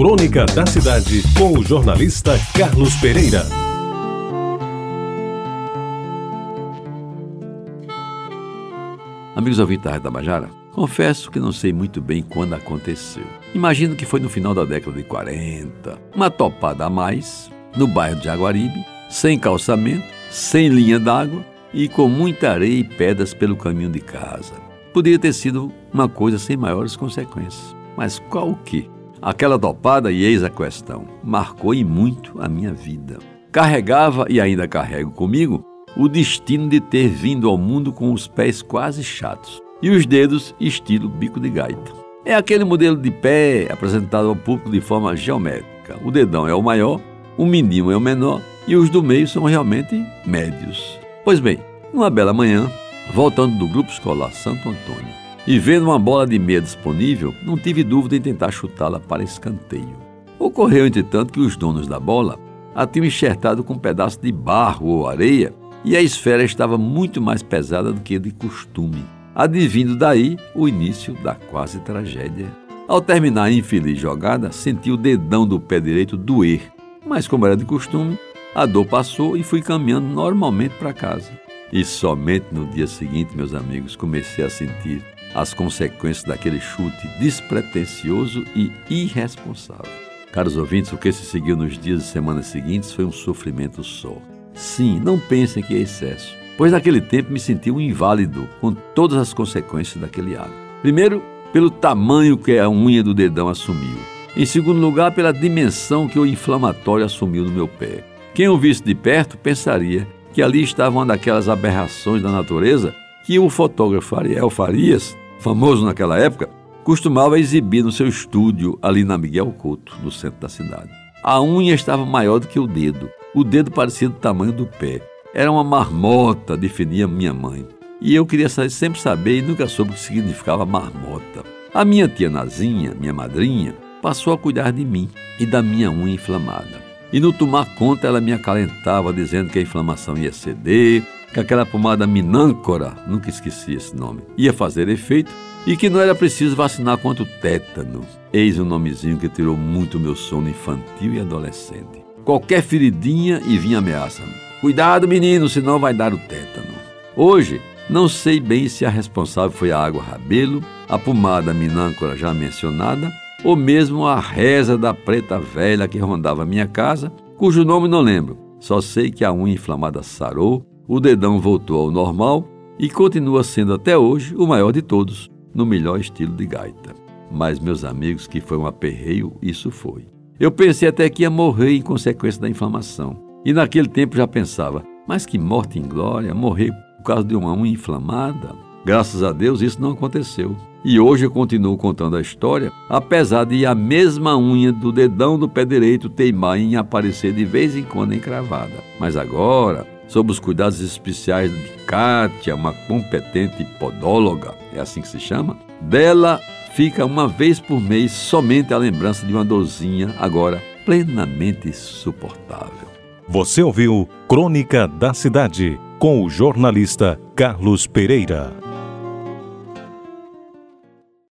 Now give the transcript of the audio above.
Crônica da Cidade, com o jornalista Carlos Pereira. Amigos ouvintes da Rádio Tabajara, confesso que não sei muito bem quando aconteceu. Imagino que foi no final da década de 40. Uma topada a mais, no bairro de Jaguaribe, sem calçamento, sem linha d'água e com muita areia e pedras pelo caminho de casa. Poderia ter sido uma coisa sem maiores consequências. Mas qual o que? Aquela topada, e eis a questão, marcou e muito a minha vida. Carregava e ainda carrego comigo o destino de ter vindo ao mundo com os pés quase chatos e os dedos estilo bico de gaita. É aquele modelo de pé apresentado ao público de forma geométrica. O dedão é o maior, o mindinho é o menor e os do meio são realmente médios. Pois bem, numa bela manhã, voltando do grupo escolar Santo Antônio, e vendo uma bola de meia disponível, não tive dúvida em tentar chutá-la para escanteio. Ocorreu, entretanto, que os donos da bola a tinham enxertado com um pedaço de barro ou areia e a esfera estava muito mais pesada do que de costume, advindo daí o início da quase tragédia. Ao terminar a infeliz jogada, senti o dedão do pé direito doer, mas como era de costume, a dor passou e fui caminhando normalmente para casa. E somente no dia seguinte, meus amigos, comecei a sentir as consequências daquele chute despretensioso e irresponsável. Caros ouvintes, o que se seguiu nos dias e semanas seguintes foi um sofrimento só. Sim, não pensem que é excesso, pois naquele tempo me senti um inválido com todas as consequências daquele ato. Primeiro, pelo tamanho que a unha do dedão assumiu. Em segundo lugar, pela dimensão que o inflamatório assumiu no meu pé. Quem o visse de perto pensaria que ali estava uma daquelas aberrações da natureza que o fotógrafo Ariel Farias famoso naquela época, costumava exibir no seu estúdio ali na Miguel Couto, no centro da cidade. A unha estava maior do que o dedo. O dedo parecia do tamanho do pé. Era uma marmota, definia minha mãe. E eu queria sempre saber e nunca soube o que significava marmota. A minha tia Nazinha, minha madrinha, passou a cuidar de mim e da minha unha inflamada. E no tomar conta, ela me acalentava, dizendo que a inflamação ia ceder, que aquela pomada minâncora, nunca esqueci esse nome, ia fazer efeito e que não era preciso vacinar contra o tétano. Eis um nomezinho que tirou muito meu sono infantil e adolescente. Qualquer feridinha e vinha ameaça-me. Cuidado, menino, senão vai dar o tétano. Hoje, não sei bem se a responsável foi a água rabelo, a pomada minâncora já mencionada, ou mesmo a reza da preta velha que rondava minha casa, cujo nome não lembro. Só sei que a unha inflamada sarou o dedão voltou ao normal e continua sendo até hoje o maior de todos, no melhor estilo de gaita. Mas, meus amigos, que foi um aperreio, isso foi. Eu pensei até que ia morrer em consequência da inflamação. E naquele tempo já pensava, mas que morte em glória, morrer por causa de uma unha inflamada. Graças a Deus isso não aconteceu. E hoje eu continuo contando a história, apesar de a mesma unha do dedão do pé direito teimar em aparecer de vez em quando encravada. Mas agora, sob os cuidados especiais de Kátia, uma competente podóloga, é assim que se chama, dela fica uma vez por mês somente a lembrança de uma dorzinha, agora plenamente suportável. Você ouviu Crônica da Cidade, com o jornalista Carlos Pereira.